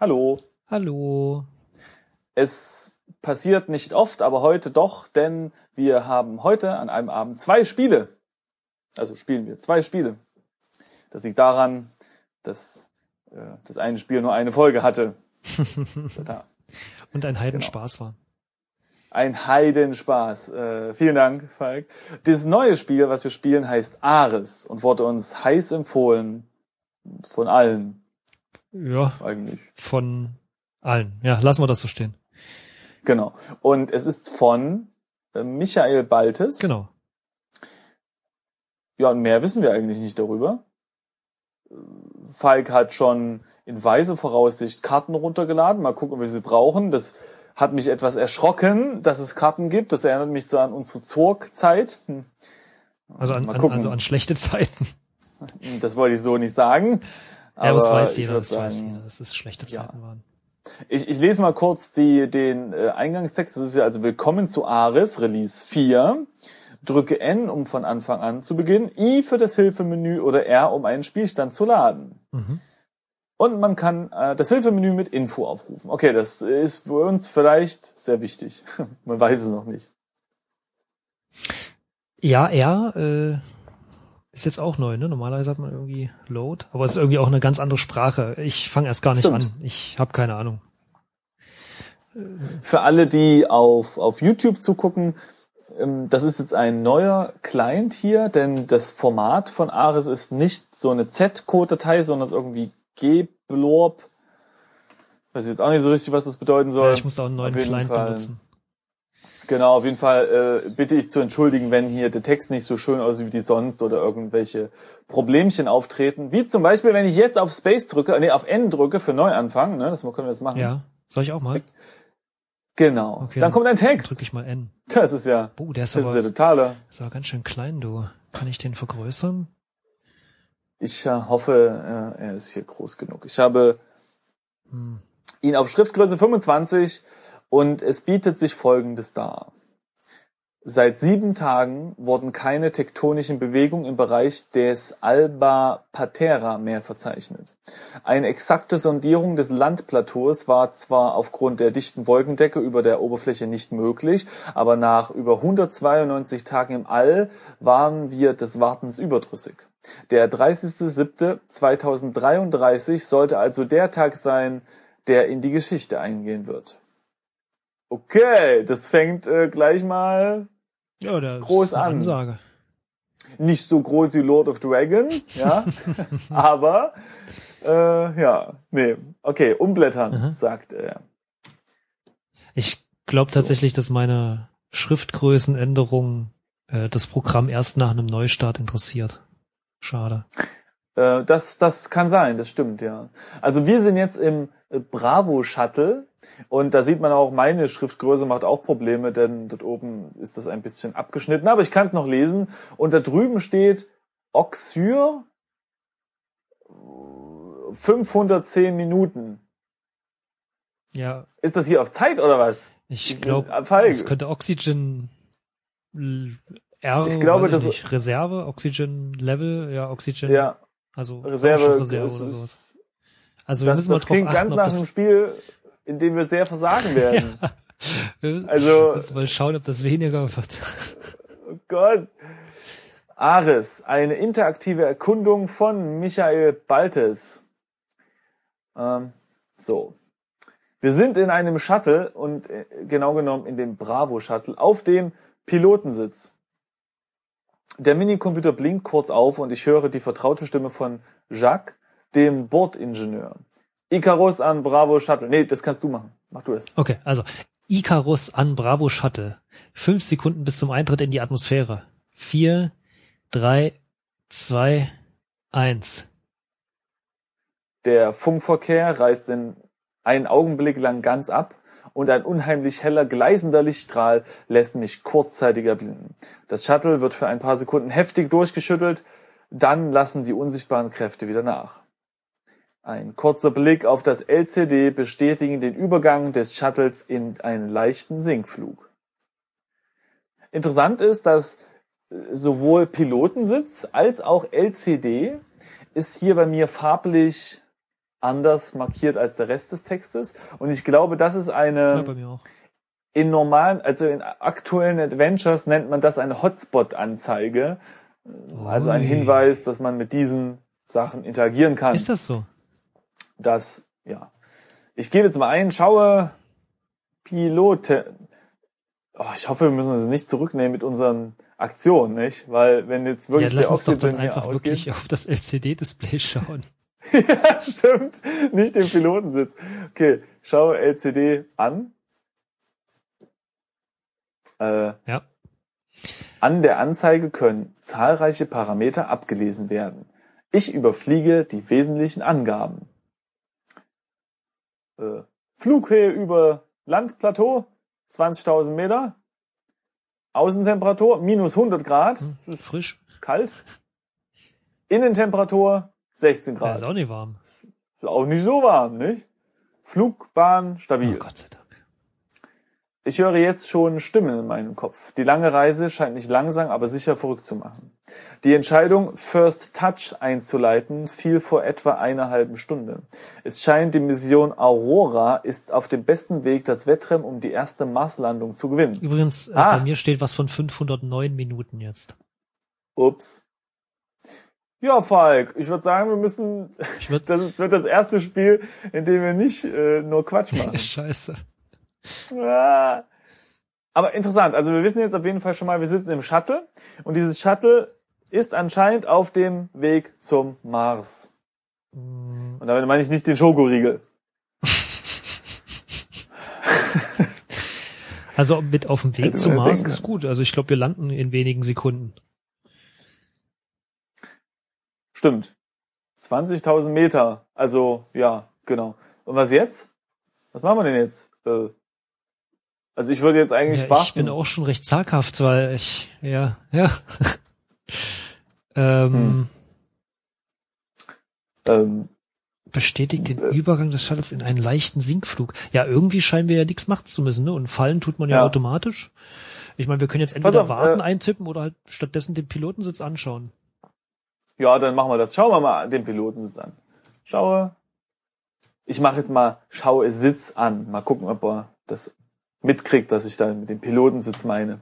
Hallo. Hallo. Es passiert nicht oft, aber heute doch, denn wir haben heute an einem Abend zwei Spiele. Also spielen wir zwei Spiele. Das liegt daran, dass äh, das eine Spiel nur eine Folge hatte. Und ein Heidenspaß genau. war. Ein Heidenspaß. Äh, vielen Dank, Falk. Das neue Spiel, was wir spielen, heißt Ares und wurde uns heiß empfohlen von allen. Ja. Eigentlich. Von allen. Ja, lassen wir das so stehen. Genau. Und es ist von äh, Michael Baltes. Genau. Ja, und mehr wissen wir eigentlich nicht darüber. Falk hat schon in weise Voraussicht Karten runtergeladen. Mal gucken, ob wir sie brauchen. Das hat mich etwas erschrocken, dass es Karten gibt. Das erinnert mich so an unsere Zorg-Zeit. Hm. Also an, an, also an schlechte Zeiten. Das wollte ich so nicht sagen. Ja, das weiß jeder, das sagen, weiß jeder, dass es schlechte Zeiten ja. waren. Ich, ich lese mal kurz die, den äh, Eingangstext. Das ist ja also Willkommen zu Ares, Release 4. Drücke N, um von Anfang an zu beginnen, I für das Hilfemenü oder R, um einen Spielstand zu laden. Mhm. Und man kann äh, das Hilfemenü mit Info aufrufen. Okay, das ist für uns vielleicht sehr wichtig. man weiß es noch nicht. Ja, R äh, ist jetzt auch neu, ne? Normalerweise hat man irgendwie Load, aber es ist irgendwie auch eine ganz andere Sprache. Ich fange erst gar nicht Stimmt. an. Ich habe keine Ahnung. Für alle, die auf, auf YouTube zugucken, ähm, das ist jetzt ein neuer Client hier, denn das Format von Ares ist nicht so eine Z-Code-Datei, sondern es ist irgendwie G-Blorb. Weiß ich jetzt auch nicht so richtig, was das bedeuten soll. Ja, ich muss auch einen neuen Client Fall. benutzen. Genau, auf jeden Fall äh, bitte ich zu entschuldigen, wenn hier der Text nicht so schön aussieht wie die sonst oder irgendwelche Problemchen auftreten. Wie zum Beispiel, wenn ich jetzt auf Space drücke, nee, auf N drücke für Neuanfang, ne, das können wir jetzt machen. Ja, soll ich auch mal? Genau. Okay, dann kommt ein Text. Drück ich mal N. Das ist ja. Boah, der ist das aber, ist ja totaler. ist aber ganz schön klein, du. Kann ich den vergrößern? Ich äh, hoffe, äh, er ist hier groß genug. Ich habe hm. ihn auf Schriftgröße 25 und es bietet sich Folgendes dar. Seit sieben Tagen wurden keine tektonischen Bewegungen im Bereich des Alba Patera mehr verzeichnet. Eine exakte Sondierung des Landplateaus war zwar aufgrund der dichten Wolkendecke über der Oberfläche nicht möglich, aber nach über 192 Tagen im All waren wir des Wartens überdrüssig. Der 30.07.2033 sollte also der Tag sein, der in die Geschichte eingehen wird. Okay, das fängt äh, gleich mal ja, groß an. Ansage. Nicht so groß wie Lord of Dragon, ja, aber äh, ja, nee, okay, umblättern, mhm. sagt er. Ich glaube so. tatsächlich, dass meine Schriftgrößenänderung äh, das Programm erst nach einem Neustart interessiert. Schade. Äh, das, das kann sein, das stimmt, ja. Also wir sind jetzt im Bravo Shuttle und da sieht man auch, meine Schriftgröße macht auch Probleme, denn dort oben ist das ein bisschen abgeschnitten, aber ich kann es noch lesen. Und da drüben steht Oxyr 510 Minuten. Ja. Ist das hier auf Zeit oder was? Ich glaube, es könnte Oxygen R, ich glaube, das nicht, Reserve, Oxygen Level, ja, Oxygen. Ja. Also Reserve, Reserve oder sowas. Also das, müssen wir das klingt achten, ganz nach einem Spiel, in dem wir sehr versagen werden. ja. Also mal schauen, ob das weniger wird. Oh Gott. Ares, eine interaktive Erkundung von Michael Baltes. Ähm, so. Wir sind in einem Shuttle und äh, genau genommen in dem Bravo Shuttle auf dem Pilotensitz. Der Minicomputer blinkt kurz auf und ich höre die vertraute Stimme von Jacques, dem Bordingenieur. Icarus an Bravo Shuttle. Nee, das kannst du machen. Mach du es. Okay, also Icarus an Bravo Shuttle. Fünf Sekunden bis zum Eintritt in die Atmosphäre. Vier, drei, zwei, eins. Der Funkverkehr reißt in einen Augenblick lang ganz ab und ein unheimlich heller, gleisender Lichtstrahl lässt mich kurzzeitig erblinden. Das Shuttle wird für ein paar Sekunden heftig durchgeschüttelt, dann lassen die unsichtbaren Kräfte wieder nach. Ein kurzer Blick auf das LCD bestätigen den Übergang des Shuttles in einen leichten Sinkflug. Interessant ist, dass sowohl Pilotensitz als auch LCD ist hier bei mir farblich anders markiert als der Rest des Textes. Und ich glaube, das ist eine, Ja, in normalen, also in aktuellen Adventures nennt man das eine Hotspot-Anzeige. Also ein. Hinweis, dass man mit diesen Sachen interagieren kann. Ist das so? das, ja. Ich gebe jetzt mal ein, schaue Pilote. Oh, ich hoffe, wir müssen es nicht zurücknehmen mit unseren Aktionen, nicht? Weil wenn jetzt Ja, wirklich lass der uns doch dann einfach ausgeht. wirklich auf das LCD-Display schauen. ja, stimmt. Nicht den Pilotensitz. Okay, schaue LCD an. Äh, Ja. An der Anzeige können zahlreiche Parameter abgelesen werden. Ich überfliege die wesentlichen Angaben. Äh, Flughöhe über Landplateau, 20.000 Meter. Außentemperatur, minus 100 Grad. Hm, Das ist Frisch. kalt. Innentemperatur, 16 Ja, Grad. ist auch nicht warm. Ist auch nicht so warm, nicht? Flugbahn stabil. Oh Gott sei Dank. Ich höre jetzt schon Stimmen in meinem Kopf. Die lange Reise scheint mich langsam, aber sicher verrückt zu machen. Die Entscheidung, First Touch einzuleiten, fiel vor etwa einer halben Stunde. Es scheint, die Mission Aurora ist auf dem besten Weg, das Wettrennen um die erste Marslandung zu gewinnen. Übrigens, äh, Ah. bei mir steht was von 509 Minuten jetzt. Ups. Ja, Falk, ich würde sagen, wir müssen, Ich würd, das wird das erste Spiel, in dem wir nicht äh, nur Quatsch machen. Scheiße. Ah. Aber interessant, also wir wissen jetzt auf jeden Fall schon mal, wir sitzen im Shuttle und dieses Shuttle ist anscheinend auf dem Weg zum Mars. Und damit meine ich nicht den Schokoriegel. Also mit auf dem Weg zum Mars ist gut. Also ich glaube, wir landen in wenigen Sekunden. Stimmt. 20.000 Meter. Also, ja, genau. Und was jetzt? Was machen wir denn jetzt? Äh, also ich würde jetzt eigentlich Ja, ich warten. bin auch schon recht zaghaft, weil ich, ja, ja. ähm, Hm. ähm, bestätigt den Äh. Übergang des Shuttles in einen leichten Sinkflug. Ja, irgendwie scheinen wir ja nichts machen zu müssen, ne? Und fallen tut man ja, Ja. automatisch. Ich meine, wir können jetzt entweder auf, warten, äh, eintippen oder halt stattdessen den Pilotensitz anschauen. Ja, dann machen wir das. Schauen wir mal den Pilotensitz an. Schaue. Ich mache jetzt mal Schaue Sitz an. Mal gucken, ob er das mitkriegt, dass ich da mit dem Pilotensitz meine.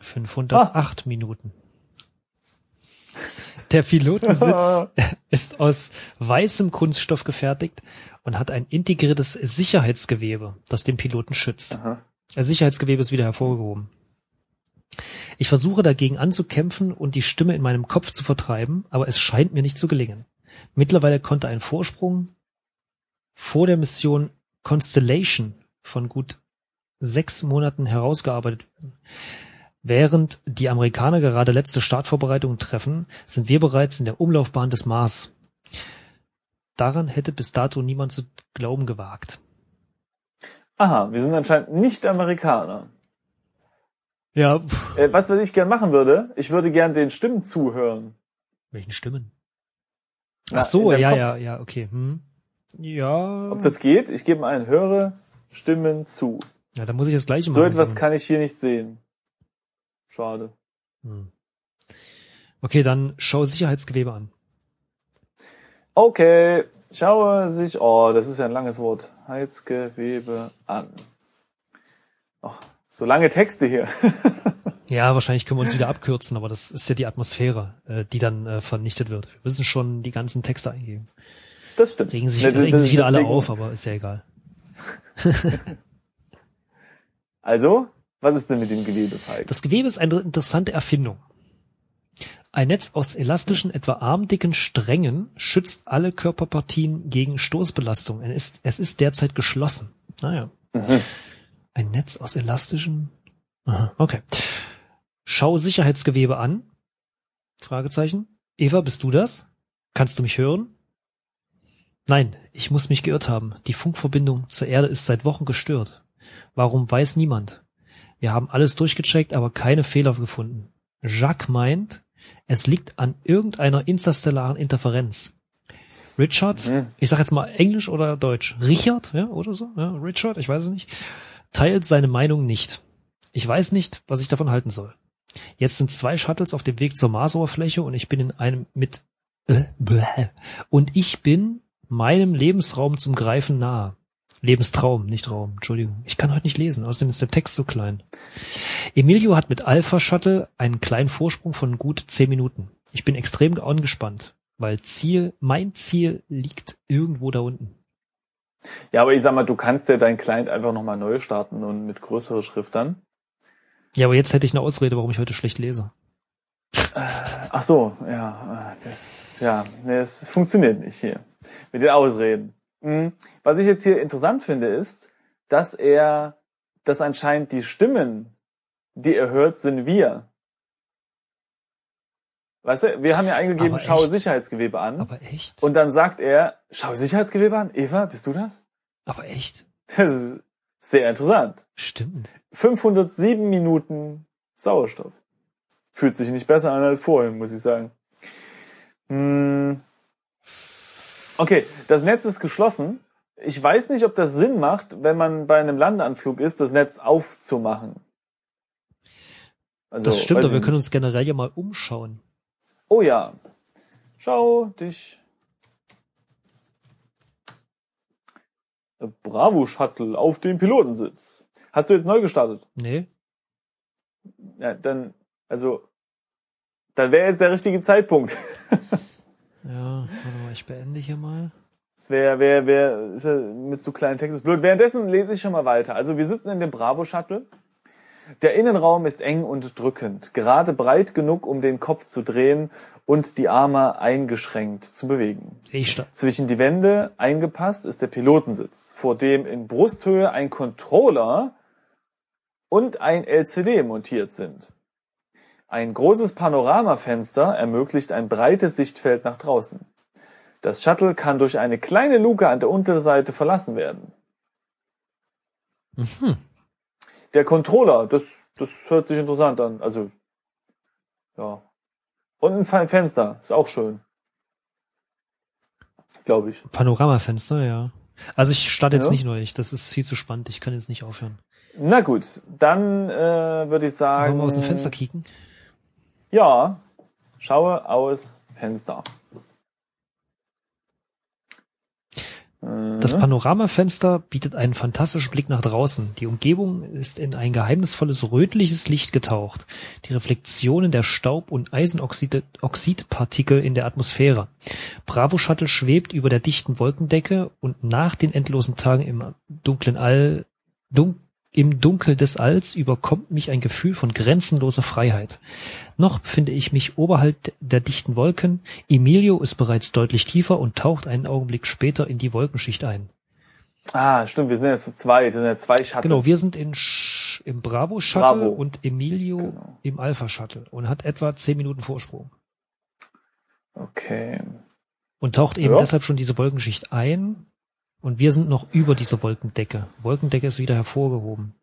508 Minuten. Der Pilotensitz ist aus weißem Kunststoff gefertigt und hat ein integriertes Sicherheitsgewebe, das den Piloten schützt. Aha. Das Sicherheitsgewebe ist wieder hervorgehoben. Ich versuche dagegen anzukämpfen und die Stimme in meinem Kopf zu vertreiben, aber es scheint mir nicht zu gelingen. Mittlerweile konnte ein Vorsprung vor der Mission Constellation von gut sechs Monaten herausgearbeitet werden. Während die Amerikaner gerade letzte Startvorbereitungen treffen, sind wir bereits in der Umlaufbahn des Mars. Daran hätte bis dato niemand zu glauben gewagt. Aha, wir sind anscheinend nicht Amerikaner. Ja, Äh, weißt du, was ich gern machen würde? Ich würde gern den Stimmen zuhören. welchen Stimmen? Ach so, ja, ja, ja, okay. Hm. Ja. Ob das geht? Ich gebe mal ein, höre Stimmen zu. ja, da muss ich das gleiche So machen. etwas kann ich hier nicht sehen. Schade. Hm. Okay, dann schau Sicherheitsgewebe an. Okay, schaue sich, oh, das ist ja ein langes Wort. Heizgewebe an. Ach, so lange Texte hier. Ja, wahrscheinlich können wir uns wieder abkürzen, aber das ist ja die Atmosphäre, äh, die dann äh, vernichtet wird. Wir müssen schon die ganzen Texte eingeben. Das stimmt. Regen sich, Ne, das- regen sich wieder alle deswegen- auf, aber ist ja egal. Also, was ist denn mit dem Gewebe, Falk? Das Gewebe ist eine interessante Erfindung. Ein Netz aus elastischen, etwa armdicken Strängen schützt alle Körperpartien gegen Stoßbelastung. Es ist, es ist derzeit geschlossen. Naja. Mhm. Ein Netz aus elastischen. Aha, okay. Schau Sicherheitsgewebe an. Fragezeichen. Eva, bist du das? Kannst du mich hören? Nein, ich muss mich geirrt haben. Die Funkverbindung zur Erde ist seit Wochen gestört. Warum weiß niemand? Wir haben alles durchgecheckt, aber keine Fehler gefunden. Jacques meint, es liegt an irgendeiner interstellaren Interferenz. Richard, Mhm. ich sag jetzt mal Englisch oder Deutsch, Richard, ja, oder so, ja, Richard, ich weiß es nicht, teilt seine Meinung nicht. Ich weiß nicht, was ich davon halten soll. Jetzt sind zwei Shuttles auf dem Weg zur Marsoberfläche und ich bin in einem mit äh, bläh. und ich bin meinem Lebensraum zum Greifen nahe. Lebenstraum, nicht Raum, Entschuldigung. Ich kann heute nicht lesen, außerdem ist der Text so klein. Emilio hat mit Alpha Shuttle einen kleinen Vorsprung von gut zehn Minuten. Ich bin extrem angespannt, weil Ziel, mein Ziel liegt irgendwo da unten. Ja, aber ich sag mal, du kannst ja dein Client einfach nochmal neu starten und mit größerer Schrift dann. Ja, aber jetzt hätte ich eine Ausrede, warum ich heute schlecht lese. Äh, ach so, ja, das, ja, das funktioniert nicht hier mit den Ausreden. Mhm. Was ich jetzt hier interessant finde, ist, dass er, dass anscheinend die Stimmen, die er hört, sind wir. Weißt du, wir haben ja eingegeben, echt? Sicherheitsgewebe an. Aber echt? Und dann sagt er, schaue Sicherheitsgewebe an. Eva, bist du das? Aber echt? Das ist sehr interessant. Stimmt. 507 Minuten Sauerstoff. Fühlt sich nicht besser an als vorhin, muss ich sagen. Hm. Okay, das Netz ist geschlossen. Ich weiß nicht, ob das Sinn macht, wenn man bei einem Landeanflug ist, das Netz aufzumachen. Also, das stimmt, aber wir können uns generell ja mal umschauen. Oh ja. Schau dich. Bravo Shuttle auf dem Pilotensitz. Hast du jetzt neu gestartet? Nee? Ja, dann, also, dann wäre jetzt der richtige Zeitpunkt. Ja, warte mal, ich beende hier mal. Das wäre, wäre, wäre, ist ja mit so kleinen Texten blöd. Währenddessen lese ich schon mal weiter. Also wir sitzen in dem Bravo Shuttle. Der Innenraum ist eng und drückend, gerade breit genug, um den Kopf zu drehen und die Arme eingeschränkt zu bewegen. Ich starte. Zwischen die Wände eingepasst ist der Pilotensitz, vor dem in Brusthöhe ein Controller und ein LCD montiert sind. Ein großes Panoramafenster ermöglicht ein breites Sichtfeld nach draußen. Das Shuttle kann durch eine kleine Luke an der Unterseite verlassen werden. Der Controller, das, das hört sich interessant an. Also, ja. Und ein Fe- Fenster, ist auch schön. Glaube ich. Panoramafenster, ja. Also ich starte jetzt Ja. nicht neu. Das ist viel zu spannend. Ich kann jetzt nicht aufhören. Na gut, dann äh, würde ich sagen. Wollen wir aus dem Fenster kicken? Ja, schaue aus Fenster. Das Panoramafenster bietet einen fantastischen Blick nach draußen. Die Umgebung ist in ein geheimnisvolles rötliches Licht getaucht. Die Reflexionen der Staub- und Eisenoxidpartikel in der Atmosphäre. Bravo Shuttle schwebt über der dichten Wolkendecke und nach den endlosen Tagen im dunklen All, dun im Dunkel des Alls überkommt mich ein Gefühl von grenzenloser Freiheit. Noch befinde ich mich oberhalb der dichten Wolken. Emilio ist bereits deutlich tiefer und taucht einen Augenblick später in die Wolkenschicht ein. Ah, stimmt, wir sind jetzt zu zweit, wir sind jetzt zwei Shuttles. Genau, wir sind in Sch im Bravo Shuttle Bravo. und Emilio Genau. im Alpha Shuttle und hat etwa zehn Minuten Vorsprung Okay. und taucht eben Ja. deshalb schon diese Wolkenschicht ein und wir sind noch über dieser Wolkendecke. Wolkendecke ist wieder hervorgehoben.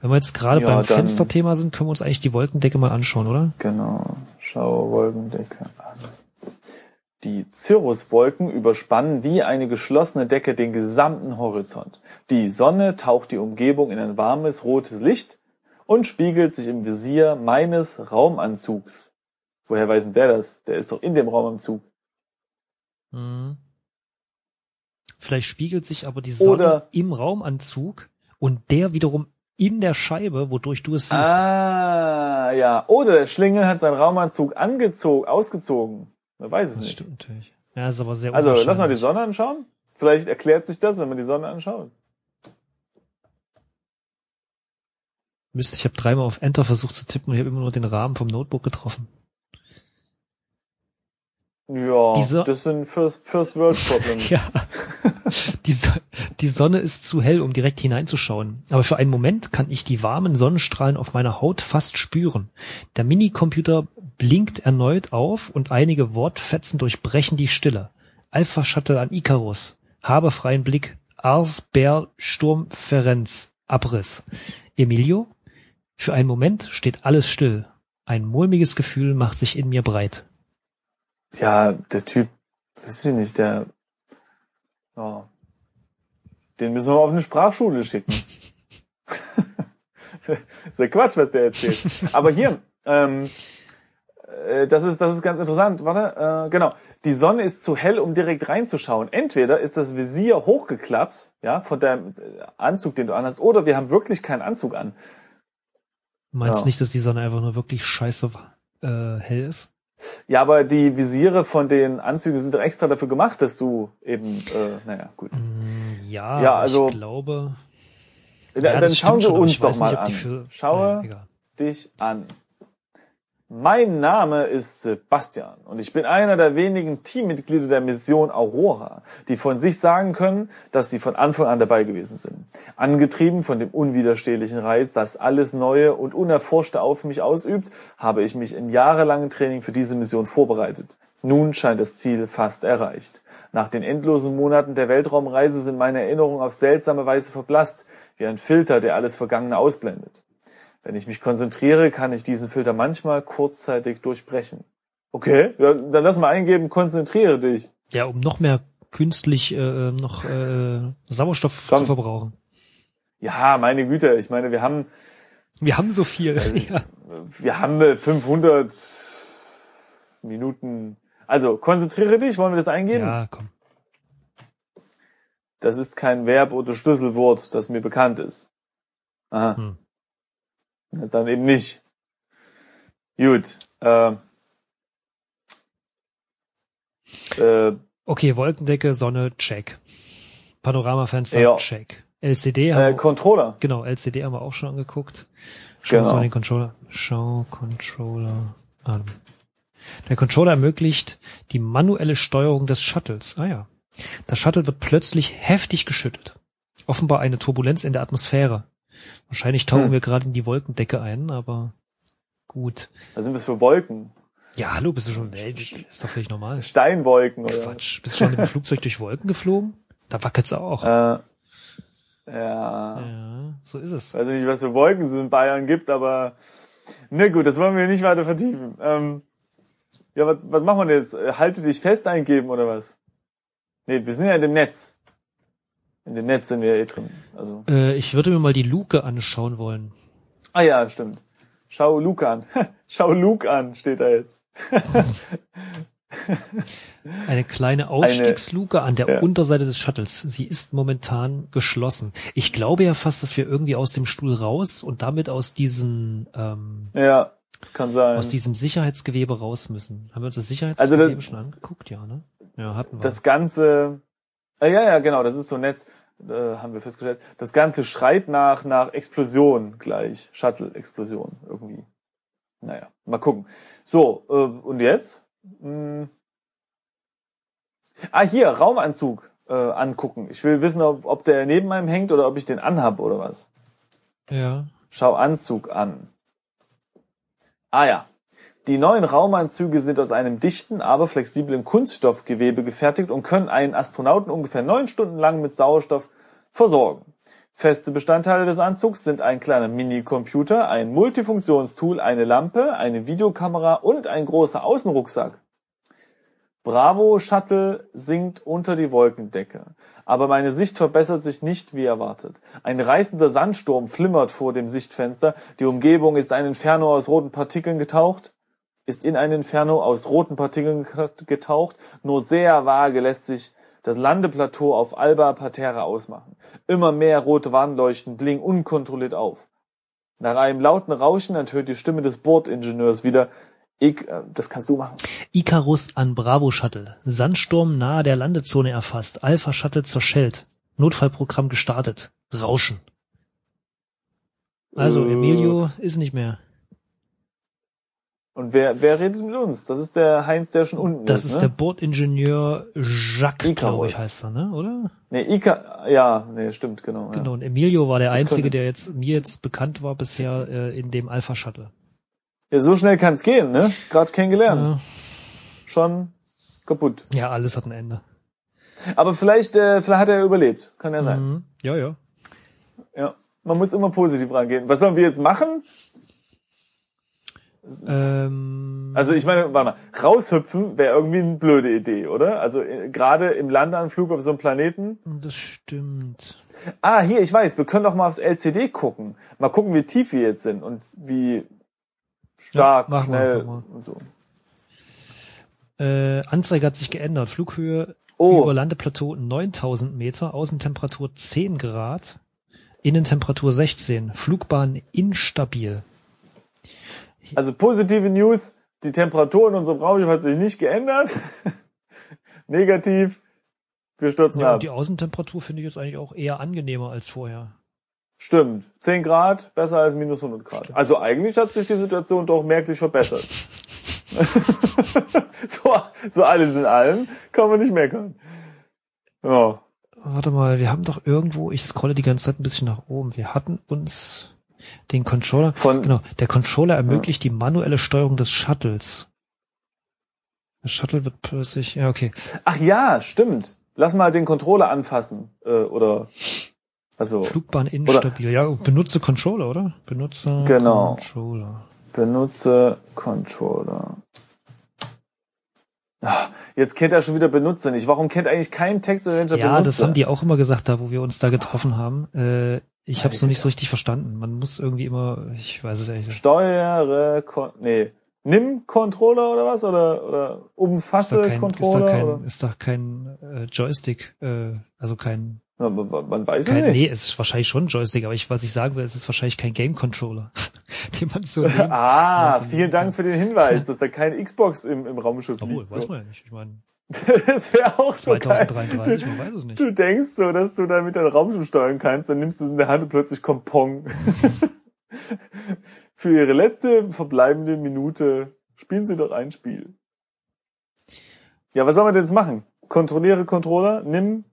Wenn wir jetzt gerade Ja, beim Fensterthema sind, können wir uns eigentlich die Wolkendecke mal anschauen, oder? Genau. Schau Wolkendecke an. Die Cirruswolken überspannen wie eine geschlossene Decke den gesamten Horizont. Die Sonne taucht die Umgebung in ein warmes rotes Licht und spiegelt sich im Visier meines Raumanzugs. Woher weiß denn der das? Der ist doch in dem Raumanzug. Mhm. Vielleicht spiegelt sich aber die Sonne Oder- im Raumanzug und der wiederum in der Scheibe, wodurch du es siehst. Ah, ja. Oder der Schlingel hat seinen Raumanzug angezogen, ausgezogen. Man weiß es das nicht. stimmt natürlich. Ja, ist aber sehr Also, lass mal die. Sonne anschauen. Vielleicht erklärt sich das, wenn man die Sonne anschaut. Mist, ich habe dreimal auf Enter versucht zu tippen und ich habe immer nur den Rahmen vom Notebook getroffen. Ja, Diese- das sind First, First World Problems. Ja. Die, so die Sonne ist zu hell, um direkt hineinzuschauen. Aber für einen Moment kann ich die warmen Sonnenstrahlen auf meiner Haut fast spüren. Der Minicomputer blinkt erneut auf und einige Wortfetzen durchbrechen die Stille. Alpha Shuttle an Icarus. Habe freien Blick. Ars Bär Sturm Ferenz. Abriss. Emilio? Für einen Moment steht alles still. Ein mulmiges Gefühl macht sich in mir breit. Ja, der Typ, weiß ich nicht, der, ja, den müssen wir mal auf eine Sprachschule schicken. ist ja Quatsch, was der erzählt. Aber hier, ähm, äh, das ist, das ist ganz interessant. Warte, äh, genau. Die Sonne ist zu hell, um direkt reinzuschauen. Entweder ist das Visier hochgeklappt, ja, von deinem äh, Anzug, den du anhast, oder wir haben wirklich keinen Anzug an. Meinst ja. nicht, dass die Sonne einfach nur wirklich scheiße äh, hell ist? Ja, aber die Visiere von den Anzügen sind doch extra dafür gemacht, dass du eben, äh, naja, gut. Mm, ja, ja also, ich glaube. Ja, dann schauen wir uns doch mal an. Für, Schaue ja, dich an. Mein Name ist Sebastian und ich bin einer der wenigen Teammitglieder der Mission Aurora, die von sich sagen können, dass sie von Anfang an dabei gewesen sind. Angetrieben von dem unwiderstehlichen Reiz, das alles Neue und Unerforschte auf mich ausübt, habe ich mich in jahrelangen Training für diese Mission vorbereitet. Nun scheint das Ziel fast erreicht. Nach den endlosen Monaten der Weltraumreise sind meine Erinnerungen auf seltsame Weise verblasst, wie ein Filter, der alles Vergangene ausblendet. Wenn ich mich konzentriere, kann ich diesen Filter manchmal kurzzeitig durchbrechen. Okay, ja, dann lass mal eingeben, konzentriere dich. Ja, um noch mehr künstlich äh, noch äh, Sauerstoff Komm. zu verbrauchen. Ja, meine Güte, ich meine, wir haben wir haben so viel. Also, ja. Wir haben 500 Minuten. Also konzentriere dich, wollen wir das eingeben? Ja, komm. Das ist kein Verb oder Schlüsselwort, das mir bekannt ist. Aha. Hm. Dann eben nicht. Gut. Äh, äh, okay, Wolkendecke, Sonne, check. Panoramafenster, ja. check. LCD haben äh, Controller. Genau, LCD haben wir auch schon angeguckt. Schauen genau. wir mal den Controller. Schau Controller an. Der Controller ermöglicht die manuelle Steuerung des Shuttles. Ah ja. Das Shuttle wird plötzlich heftig geschüttelt. Offenbar eine Turbulenz in der Atmosphäre. Wahrscheinlich tauchen hm. wir gerade in die Wolkendecke ein, aber gut. Was sind das für Wolken? Ja, hallo, bist du schon Welt? Ist doch völlig normal. Steinwolken, oder? Quatsch. Bist du schon mit dem Flugzeug durch Wolken geflogen? Da wackelt's auch. Äh, ja. Ja, so ist es. Weiß nicht, was für Wolken es in Bayern gibt, aber ne gut, das wollen wir nicht weiter vertiefen. Ähm, ja, was, was machen wir jetzt? Halte dich fest eingeben oder was? Nee, wir sind ja in dem Netz. In dem Netz sind wir ja eh drin. Also. Äh, ich würde mir mal die Luke anschauen wollen. Ah ja, stimmt. Schau Luke an. Schau Luke an, steht da jetzt. Eine kleine Ausstiegsluke an der ja. Unterseite des Shuttles. Sie ist momentan geschlossen. Ich glaube ja fast, dass wir irgendwie aus dem Stuhl raus und damit aus diesem ähm, ja, kann sein. aus diesem Sicherheitsgewebe raus müssen. Haben wir uns das Sicherheitsgewebe also das, schon angeguckt, ja, ne? Ja, hatten wir. Das ganze ja, ja, genau, das ist so nett, äh, haben wir festgestellt. Das Ganze schreit nach, nach Explosion gleich. Shuttle-Explosion irgendwie. Naja, mal gucken. So, äh, und jetzt? Hm. Ah, hier, Raumanzug äh, angucken. Ich will wissen, ob, ob der neben einem hängt oder ob ich den anhab oder was. Ja. Schau Anzug an. Ah ja, die neuen Raumanzüge sind aus einem dichten, aber flexiblen Kunststoffgewebe gefertigt und können einen Astronauten ungefähr neun Stunden lang mit Sauerstoff versorgen. Feste Bestandteile des Anzugs sind ein kleiner Minicomputer, ein Multifunktionstool, eine Lampe, eine Videokamera und ein großer Außenrucksack. Bravo Shuttle sinkt unter die Wolkendecke. Aber meine Sicht verbessert sich nicht wie erwartet. Ein reißender Sandsturm flimmert vor dem Sichtfenster, die Umgebung ist ein Inferno aus roten Partikeln getaucht ist in ein Inferno aus roten Partikeln getaucht. Nur sehr vage lässt sich das Landeplateau auf Alba Parterre ausmachen. Immer mehr rote Warnleuchten blinken unkontrolliert auf. Nach einem lauten Rauschen enthört die Stimme des Bordingenieurs wieder, ich, äh, das kannst du machen. Icarus an Bravo Shuttle. Sandsturm nahe der Landezone erfasst. Alpha Shuttle zerschellt. Notfallprogramm gestartet. Rauschen. Also, äh. Emilio ist nicht mehr. Und wer, wer redet mit uns? Das ist der Heinz, der schon unten das ist. Das ist ne? der Bordingenieur Jacques, glaube ich, heißt er, ne? Oder? Nee, Ika, ja, nee, stimmt, genau. Genau, ja. und Emilio war der das Einzige, der jetzt mir jetzt bekannt war bisher äh, in dem Alpha Shuttle. Ja, so schnell kann's gehen, ne? Gerade kennengelernt. Ja. Schon kaputt. Ja, alles hat ein Ende. Aber vielleicht, äh, vielleicht hat er überlebt. Kann ja sein. Mhm. Ja, ja. Ja. Man muss immer positiv rangehen. Was sollen wir jetzt machen? Ähm, also ich meine, warte mal, raushüpfen wäre irgendwie eine blöde Idee, oder? Also äh, gerade im Landeanflug auf so einem Planeten. Das stimmt. Ah, hier, ich weiß, wir können doch mal aufs LCD gucken. Mal gucken, wie tief wir jetzt sind und wie stark, ja, schnell und so. Äh, Anzeige hat sich geändert. Flughöhe Oh. über Landeplateau 9000 Meter, Außentemperatur 10 Grad, Innentemperatur 16, Flugbahn instabil. Also positive News, die Temperatur in unserem Raumschiff hat sich nicht geändert. Negativ, wir stürzen Ja, ab. und die Außentemperatur finde ich jetzt eigentlich auch eher angenehmer als vorher. Stimmt. 10 Grad, besser als minus 100 Grad. Also eigentlich hat sich die Situation doch merklich verbessert. so, so alles in allem kann man nicht meckern. Ja. Warte mal, wir haben doch irgendwo, ich scrolle die ganze Zeit ein bisschen nach oben. Wir hatten uns den Controller, Von- genau, der Controller ermöglicht die manuelle Steuerung des Shuttles. Das Shuttle wird plötzlich, ja, okay. Ach ja, stimmt. Lass mal den Controller anfassen. Äh, oder also Flugbahn instabil. Ja, benutze Controller, oder? Benutze Genau. Controller. benutze Controller. Ah, Jetzt kennt er schon wieder Benutzer nicht. Warum kennt eigentlich kein Textadventure Ja, Benutzer? das haben die auch immer gesagt, da wo wir uns da getroffen haben. Äh, ich habe es noch nicht so richtig verstanden. Man muss irgendwie immer, ich weiß es ehrlich nicht. Steuere, Kon nee, nimm Controller oder was? Oder, oder Ist umfasse kein, ist doch Controller? kein, oder? ist doch kein äh, Joystick, äh, also kein, Na, man, man- weiß kein es nicht. nee, es ist wahrscheinlich schon ein Joystick, aber ich, was ich sagen will, es ist wahrscheinlich kein Game Controller, den man so nehmen, Ah, man so vielen Dank für den Hinweis, dass da keine Xbox im, im Raumschiff Obwohl, liegt. weiß So. man ja nicht. Ich meine, Das wäre auch so geil. 2033, man weiß es nicht. Du denkst so, dass du damit dein Raumschiff steuern kannst, dann nimmst du es in der Hand und plötzlich kommt Pong. Für ihre letzte verbleibende Minute spielen sie doch ein Spiel. Ja, was soll man denn jetzt machen? Kontrolliere Controller, nimm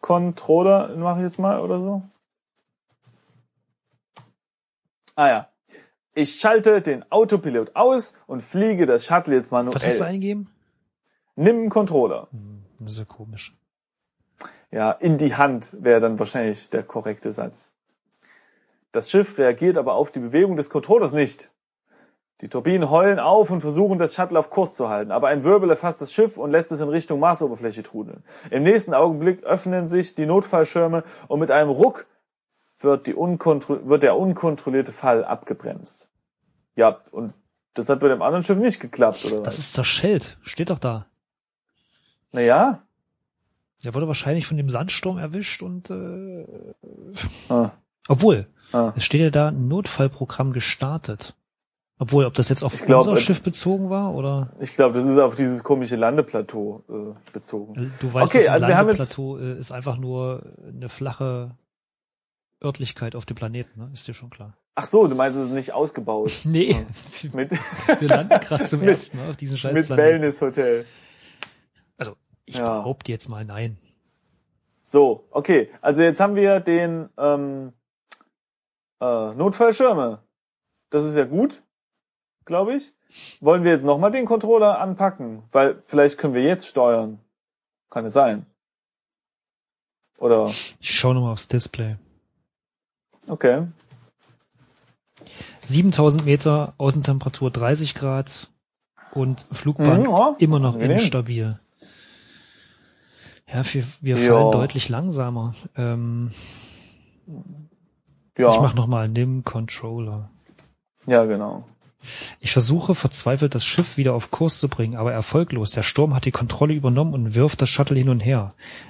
Controller, mache ich jetzt mal oder so. Ah ja. Ich schalte den Autopilot aus und fliege das Shuttle jetzt Was hast du manuell. eingegeben? Nimm Controller. Hm, das ist ja komisch. Ja, in die Hand wäre dann wahrscheinlich der korrekte Satz. Das Schiff reagiert aber auf die Bewegung des Controllers nicht. Die Turbinen heulen auf und versuchen, das Shuttle auf Kurs zu halten, aber ein Wirbel erfasst das Schiff und lässt es in Richtung Marsoberfläche trudeln. Im nächsten Augenblick öffnen sich die Notfallschirme und mit einem Ruck wird, wird der unkontrollierte Fall abgebremst. Ja, und das hat bei dem anderen Schiff nicht geklappt, oder Das was? ist zerschellt. Steht doch da. Naja. Der wurde wahrscheinlich von dem Sandsturm erwischt und äh, Ah, obwohl, ah. es steht ja da Notfallprogramm gestartet. Obwohl, ob das jetzt auf glaub, unser Schiff bezogen war oder Ich glaube, das ist auf dieses komische Landeplateau äh, bezogen. du weißt, Okay, ein also wir haben jetzt- Landeplateau äh, ist einfach nur eine flache Örtlichkeit auf dem Planeten, ne? Ist dir schon klar. Ach so, du meinst, es ist nicht ausgebaut. Nee, Mit, wir landen gerade zum Mit- ersten Mal auf diesem scheiß mit. Wellness-Hotel. Ich Ja. behaupte jetzt mal nein. So, okay. Also jetzt haben wir den ähm, äh, Notfallschirme. Das ist ja gut, glaube ich. Wollen wir jetzt nochmal den Controller anpacken? Weil vielleicht können wir jetzt steuern. Kann es sein. Oder, Ich schaue nochmal aufs Display. okay. 7000 Meter, Außentemperatur 30 Grad und Flugbahn Mhm, ja, immer noch angenehm. instabil. Ja, wir, wir Ja. fallen deutlich langsamer. Ähm, Ja, Ich mach nochmal, nimm Controller. ja, genau. Ich versuche verzweifelt das Schiff wieder auf Kurs zu bringen, aber erfolglos. Der Sturm hat die Kontrolle übernommen und wirft das Shuttle hin und her.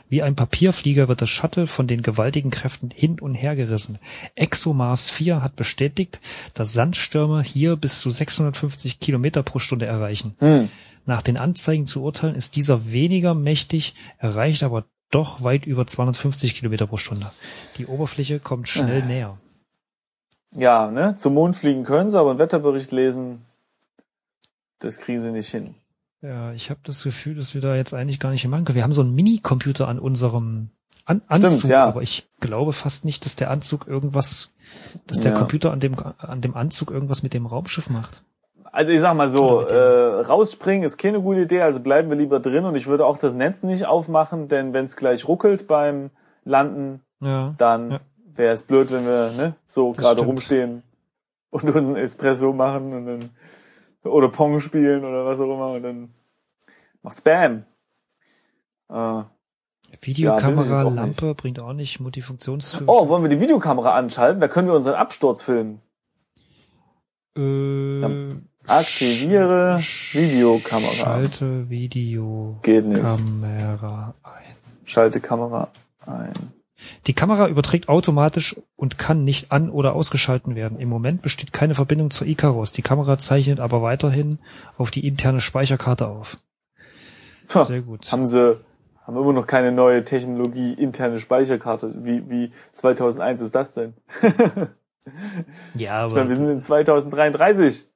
Wie ein Papierflieger wird das Shuttle von den gewaltigen Kräften hin und her gerissen. ExoMars 4 hat bestätigt, dass Sandstürme hier bis zu 650 Kilometer pro Stunde erreichen. Hm. Nach den Anzeigen zu urteilen ist dieser weniger mächtig, erreicht aber doch weit über 250 Kilometer pro Stunde. Die Oberfläche kommt schnell näher. Ja, ne? Zum Mond fliegen können sie, aber einen Wetterbericht lesen, das kriegen sie nicht hin. Ja, ich habe das Gefühl, dass wir da jetzt eigentlich gar nicht machen können. Wir haben so einen Mini-Computer an unserem an Stimmt, Anzug, ja. aber ich glaube fast nicht, dass der Anzug irgendwas, dass der Ja. Computer an dem an dem Anzug irgendwas mit dem Raumschiff macht. Also ich sag mal so, äh, rausspringen ist keine gute Idee, also bleiben wir lieber drin und ich würde auch das Netz nicht aufmachen, denn wenn es gleich ruckelt beim Landen, Ja. dann Ja. wäre es blöd, wenn wir ne, so gerade rumstehen und uns einen Espresso machen und dann oder Pong spielen oder was auch immer und dann macht's Bam. Äh, Videokamera, auch Lampe bringt auch nicht Multifunktionsfilm. oh, wollen wir die Videokamera anschalten? Da können wir unseren Absturz filmen. äh, Aktiviere Videokamera. Schalte Videokamera ein. Schalte Kamera ein. Die Kamera überträgt automatisch und kann nicht an- oder ausgeschalten werden. Im Moment besteht keine Verbindung zur Icarus. Die Kamera zeichnet aber weiterhin auf die interne Speicherkarte auf. Ha, Sehr gut. Haben sie, haben immer noch keine neue Technologie, interne Speicherkarte. Wie, wie 2001 ist das denn? Ja, Ich meine, wir aber sind in 2033.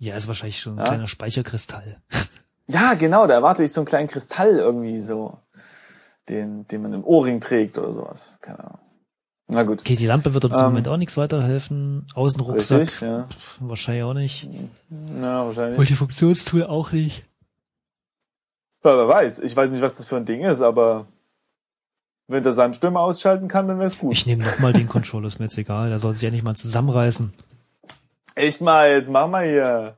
ja, ist wahrscheinlich schon ein Ja. kleiner Speicherkristall. Ja, genau, da erwarte ich so einen kleinen Kristall irgendwie so, den, den man im Ohrring trägt oder sowas. Keine Ahnung. Na gut. Okay, die Lampe wird uns im Ähm, Moment auch nichts weiterhelfen. Außenrucksack Richtig, ja. wahrscheinlich auch nicht. Ja, wahrscheinlich. Multifunktionstool auch nicht. Ja, wer weiß. Ich weiß nicht, was das für ein Ding ist, aber wenn der Sandstürme ausschalten kann, dann wär's gut. Ich nehme nochmal den Controller, ist mir jetzt egal. Der soll sich ja nicht mal zusammenreißen. Echt mal, jetzt mach mal hier.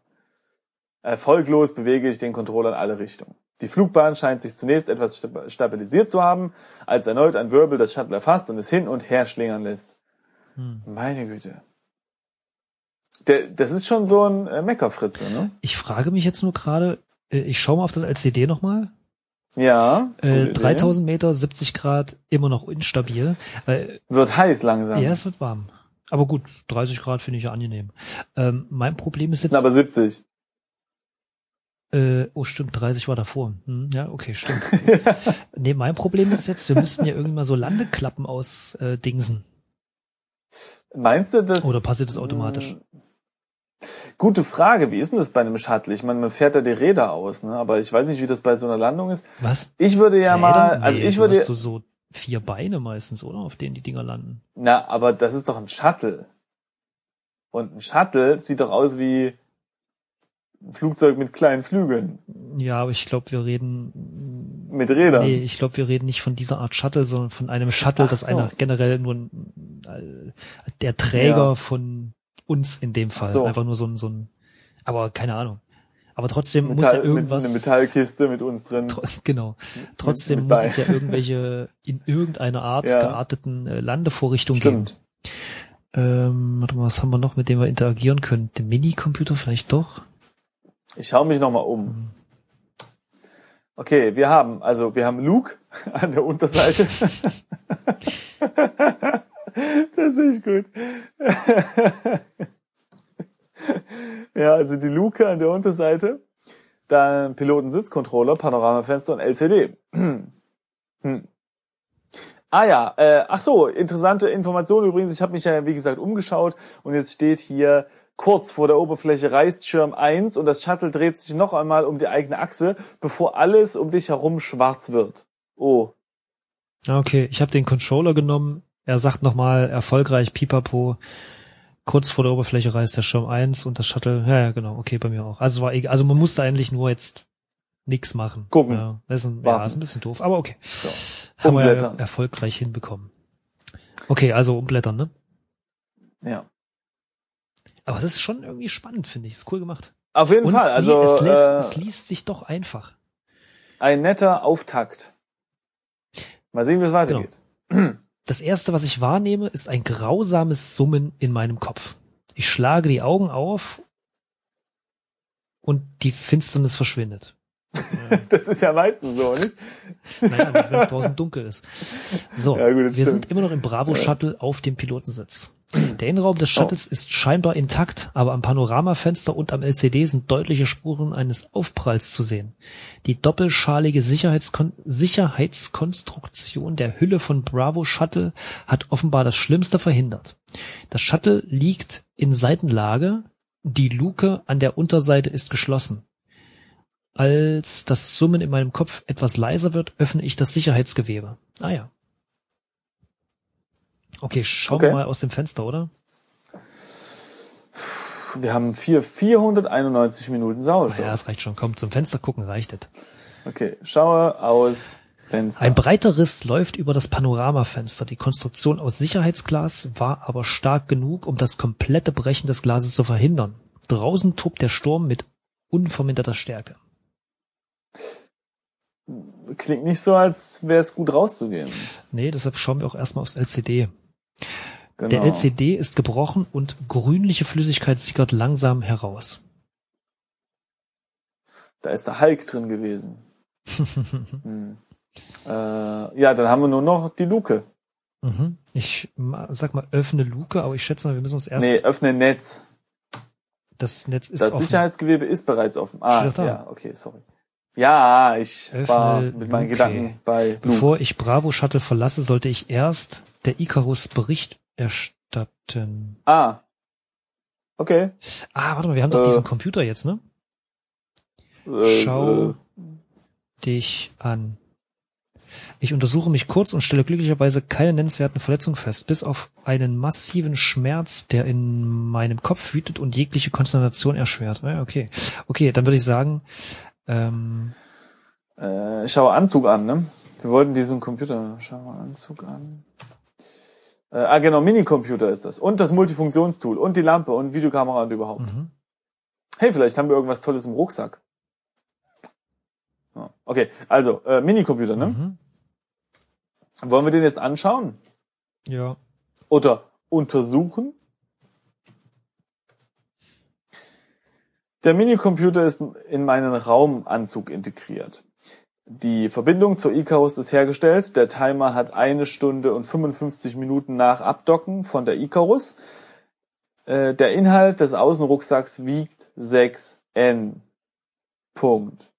Erfolglos bewege ich den Controller in alle Richtungen. Die Flugbahn scheint sich zunächst etwas sta- stabilisiert zu haben, als erneut ein Wirbel das Shuttle erfasst und es hin und her schlingern lässt. Hm. Meine Güte. Der, das ist schon so ein äh, Meckerfritze, ne? Ich frage mich jetzt nur gerade, äh, ich schaue mal auf das LCD nochmal. Ja. Äh, Idee. 3000 Meter, 70 Grad, immer noch instabil. Äh, Wird heiß langsam. ja, es wird warm. Aber gut, 30 Grad finde ich ja angenehm. Ähm, mein Problem ist Sind jetzt, aber 70. äh, oh stimmt, 30 war davor. Hm, ja, okay, stimmt. nee, mein Problem ist jetzt, wir müssten ja irgendwie mal so Landeklappen aus äh, Dingsen. Meinst du das? Oder passiert das automatisch? Gute Frage. Wie ist denn das bei einem Shuttle? Ich meine, man fährt da die Räder aus, ne? Aber ich weiß nicht, wie das bei so einer Landung ist. Was? Ich würde ja Räder? mal, also Nee, ich würde, so, so vier Beine meistens, oder? Auf denen die Dinger landen. na, aber das ist doch ein Shuttle. Und ein Shuttle sieht doch aus wie ein Flugzeug mit kleinen Flügeln, Ja, aber ich glaube, wir reden mit Rädern. Nee, ich glaube, wir reden nicht von dieser Art Shuttle, sondern von einem Shuttle, Ach das so. einer generell nur ein, äh, der Träger Ja. von uns in dem Fall. So. Einfach nur so ein, so ein, aber keine Ahnung. Aber trotzdem muss Metall, ja irgendwas, mit eine Metallkiste mit uns drin. tro- genau. Trotzdem mit muss bei. es ja irgendwelche, in irgendeiner Art Ja. gearteten äh, Landevorrichtung Stimmt. geben. Ähm, warte mal, was haben wir noch, mit dem wir interagieren können? Den Minicomputer vielleicht doch? Ich schaue mich nochmal um. Okay, wir haben, also wir haben Luke an der Unterseite. das ich gut. ja, also die Luke an der Unterseite, dann Pilotensitzcontroller, Panoramafenster und LCD. hm. Ah ja, äh, ach so, interessante Information übrigens. Ich habe mich ja, wie gesagt, umgeschaut und jetzt steht hier kurz vor der Oberfläche reißt Schirm 1 und das Shuttle dreht sich noch einmal um die eigene Achse, bevor alles um dich herum schwarz wird. Oh, Okay, ich habe den Controller genommen. Er sagt nochmal erfolgreich Pipapo. Kurz vor der Oberfläche reißt der Schirm 1 und das Shuttle, ja, ja, genau, okay, bei mir auch. Also war egal, also man musste eigentlich nur jetzt nix machen. Gucken. Ja, das ist ein, ja, ist ein bisschen doof, aber okay. so. Haben wir ja erfolgreich hinbekommen. Okay, also umblättern, ne? Ja. Aber das ist schon irgendwie spannend, finde ich. Ist cool gemacht. Auf jeden Und Fall, es, also es, lässt, äh, es liest sich doch einfach. ein netter Auftakt. Mal sehen, wie es weitergeht. Das erste, was ich wahrnehme, ist ein grausames Summen in meinem Kopf. Ich schlage die Augen auf und die Finsternis verschwindet. Das ist ja meistens so, nicht? Naja, nicht, wenn es draußen dunkel ist. So, Ja, gut, wir stimmt. sind immer noch im Bravo-Shuttle auf dem Pilotensitz. Der Innenraum des Shuttles ist scheinbar intakt, aber am Panoramafenster und am LCD sind deutliche Spuren eines Aufpralls zu sehen. Die doppelschalige Sicherheitskon Sicherheitskonstruktion der Hülle von Bravo Shuttle hat offenbar das Schlimmste verhindert. Das Shuttle liegt in Seitenlage, die Luke an der Unterseite ist geschlossen. Als das Summen in meinem Kopf etwas leiser wird, öffne ich das Sicherheitsgewebe. Ah ja. Okay, schauen wir Okay. mal aus dem Fenster, oder? Wir haben vier, 491 Minuten Sauerstoff. Ja, es reicht schon. Komm, zum Fenster gucken reicht es. Okay, schaue aus Fenster. Ein breiter Riss läuft über das Panoramafenster. Die Konstruktion aus Sicherheitsglas war aber stark genug, um das komplette Brechen des Glases zu verhindern. Draußen tobt der Sturm mit unverminderter Stärke. Klingt nicht so, als wäre es gut rauszugehen. Nee, deshalb schauen wir auch erstmal aufs LCD. Genau. Der LCD ist gebrochen und grünliche Flüssigkeit sickert langsam heraus. Da ist der Hulk drin gewesen. hm. äh, ja, dann haben wir nur noch die Luke. Mhm. Ich sag mal, öffne Luke, aber ich schätze mal, wir müssen uns erst. Nee, öffne Netz. Das Netz ist Das offen. Sicherheitsgewebe ist bereits offen. Ah, ja, okay, sorry. Ja, ich Öffne war mit meinen Luke. Gedanken bei Luke. Bevor ich Bravo Shuttle verlasse, sollte ich erst der Icarus Bericht erstatten. Ah. Okay. Ah, warte mal, wir haben doch Äh. diesen Computer jetzt, ne? Äh, Schau äh, dich an. Ich untersuche mich kurz und stelle glücklicherweise keine nennenswerten Verletzungen fest, bis auf einen massiven Schmerz, der in meinem Kopf wütet und jegliche Konzentration erschwert. Okay. Okay, dann würde ich sagen, ähm, äh, schau Anzug an, ne? Wir wollten diesen Computer. Schau Anzug an. Äh, ah, genau, Minicomputer ist das. Und das Multifunktionstool und die Lampe und Videokamera und überhaupt. mhm. Hey, vielleicht haben wir irgendwas Tolles im Rucksack. Ja, Okay, also, äh, Minicomputer, ne? Mhm. Wollen wir den jetzt anschauen? ja. oder untersuchen. Der Minicomputer ist in meinen Raumanzug integriert. Die Verbindung zur Icarus ist hergestellt. Der Timer hat eine Stunde und 55 Minuten nach Abdocken von der Icarus. Äh, Der Inhalt des Außenrucksacks wiegt 6 N. Punkt.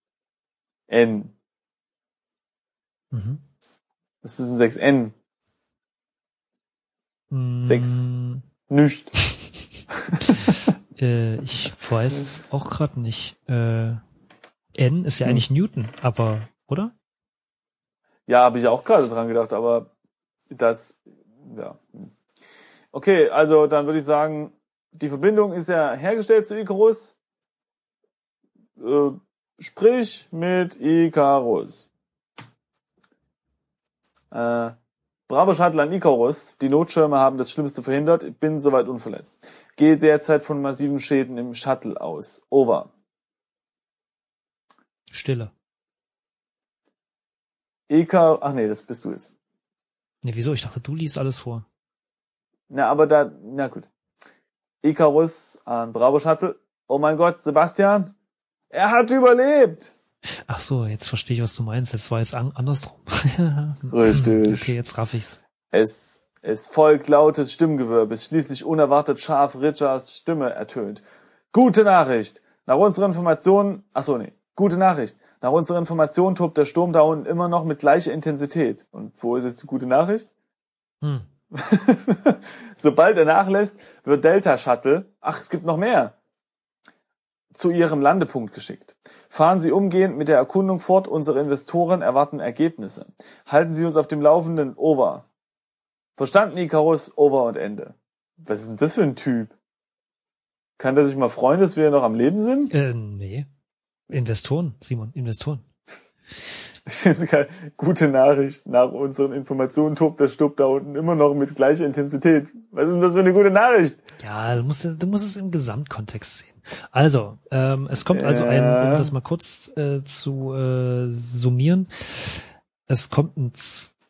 N. Mhm. Das ist ein 6 N. Mm, Sechs. Nicht. Äh, ich weiß es auch gerade nicht. Äh, N ist ja eigentlich Newton, aber, oder? Ja, habe ich auch gerade dran gedacht, aber das, ja. Okay, also dann würde ich sagen, die Verbindung ist ja hergestellt zu Icarus. Äh, sprich mit Icarus. Äh, Bravo Shuttle an Icarus. Die Notschirme haben das Schlimmste verhindert. Ich bin soweit unverletzt. Gehe derzeit von massiven Schäden im Shuttle aus. Over. Stille. Icar, ach nee, das bist du jetzt. Nee, wieso? Ich dachte, du liest alles vor. Na, aber da, na gut. Icarus an Bravo Shuttle. Oh mein Gott, Sebastian, er hat überlebt. Ach so, jetzt verstehe ich, was du meinst. Das war jetzt an andersrum. Richtig. Okay, jetzt raff ich's. Es, es folgt lautes Stimmgewirr, bis schließlich unerwartet scharf Richards Stimme ertönt. Gute Nachricht. Nach unserer Information, ach so, nee. Gute Nachricht. Nach unserer Information tobt der Sturm da unten immer noch mit gleicher Intensität. Und wo ist jetzt die gute Nachricht? Hm. Sobald er nachlässt, wird Delta Shuttle, ach, es gibt noch mehr, zu ihrem Landepunkt geschickt. Fahren Sie umgehend mit der Erkundung fort, unsere Investoren erwarten Ergebnisse. Halten Sie uns auf dem Laufenden, over. Verstanden, Icarus, over und Ende. Was ist denn das für ein Typ? Kann der sich mal freuen, dass wir noch am Leben sind? Äh, nee. Investoren, Simon, Investoren. Ich finde es. Gute Nachricht. Nach unseren Informationen tobt der Stub da unten immer noch mit gleicher Intensität. Was ist denn das für eine gute Nachricht? Ja, du musst, du musst es im Gesamtkontext sehen. Also, ähm, es kommt also ein, um das mal kurz äh, zu äh, summieren, es kommt ein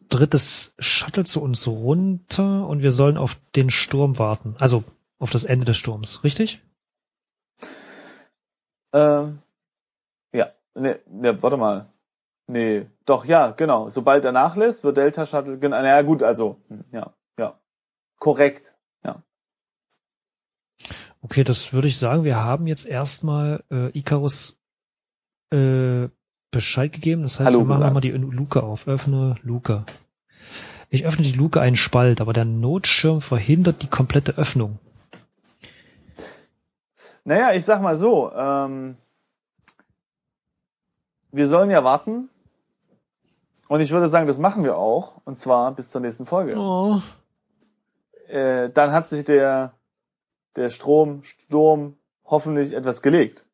drittes Shuttle zu uns runter und wir sollen auf den Sturm warten. Also auf das Ende des Sturms, richtig? Ähm, ja, ne, ne, warte mal. Nee, doch, ja, genau. Sobald er nachlässt, wird Delta Shuttle, genau, naja, gut, also, hm, ja, ja. Korrekt, ja. Okay, das würde ich sagen. Wir haben jetzt erstmal äh, Icarus äh, Bescheid gegeben. Das heißt, Hallo wir machen nochmal die Luke auf. Öffne Luke. Ich öffne die Luke einen Spalt, aber der Notschirm verhindert die komplette Öffnung. Naja, ich sag mal so, ähm, wir sollen ja warten. Und ich würde sagen, das machen wir auch. Und zwar bis zur nächsten Folge. Oh. Äh, dann hat sich der, der Strom, Sturm hoffentlich etwas gelegt.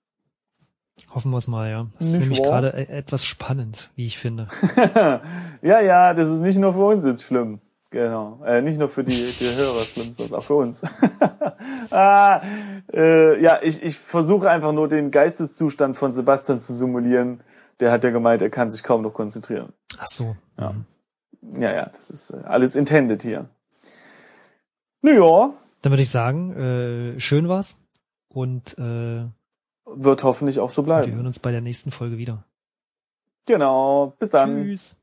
Hoffen wir es mal, ja. Das ist Nicht nämlich wahr? gerade e- etwas spannend, wie ich finde. ja, ja, das ist nicht nur für uns jetzt schlimm. Genau. Äh, nicht nur für die, die Hörer schlimm, sondern auch für uns. ah, äh, ja, ich, ich versuche einfach nur den Geisteszustand von Sebastian zu simulieren. Der hat ja gemeint, er kann sich kaum noch konzentrieren. Ach so. Ja. Ja, ja, das ist äh, alles intended hier. Naja, Dann würde ich sagen, äh, schön war's. Und äh, Wird hoffentlich auch so bleiben. Wir hören uns bei der nächsten Folge wieder. Genau. Bis dann. Tschüss.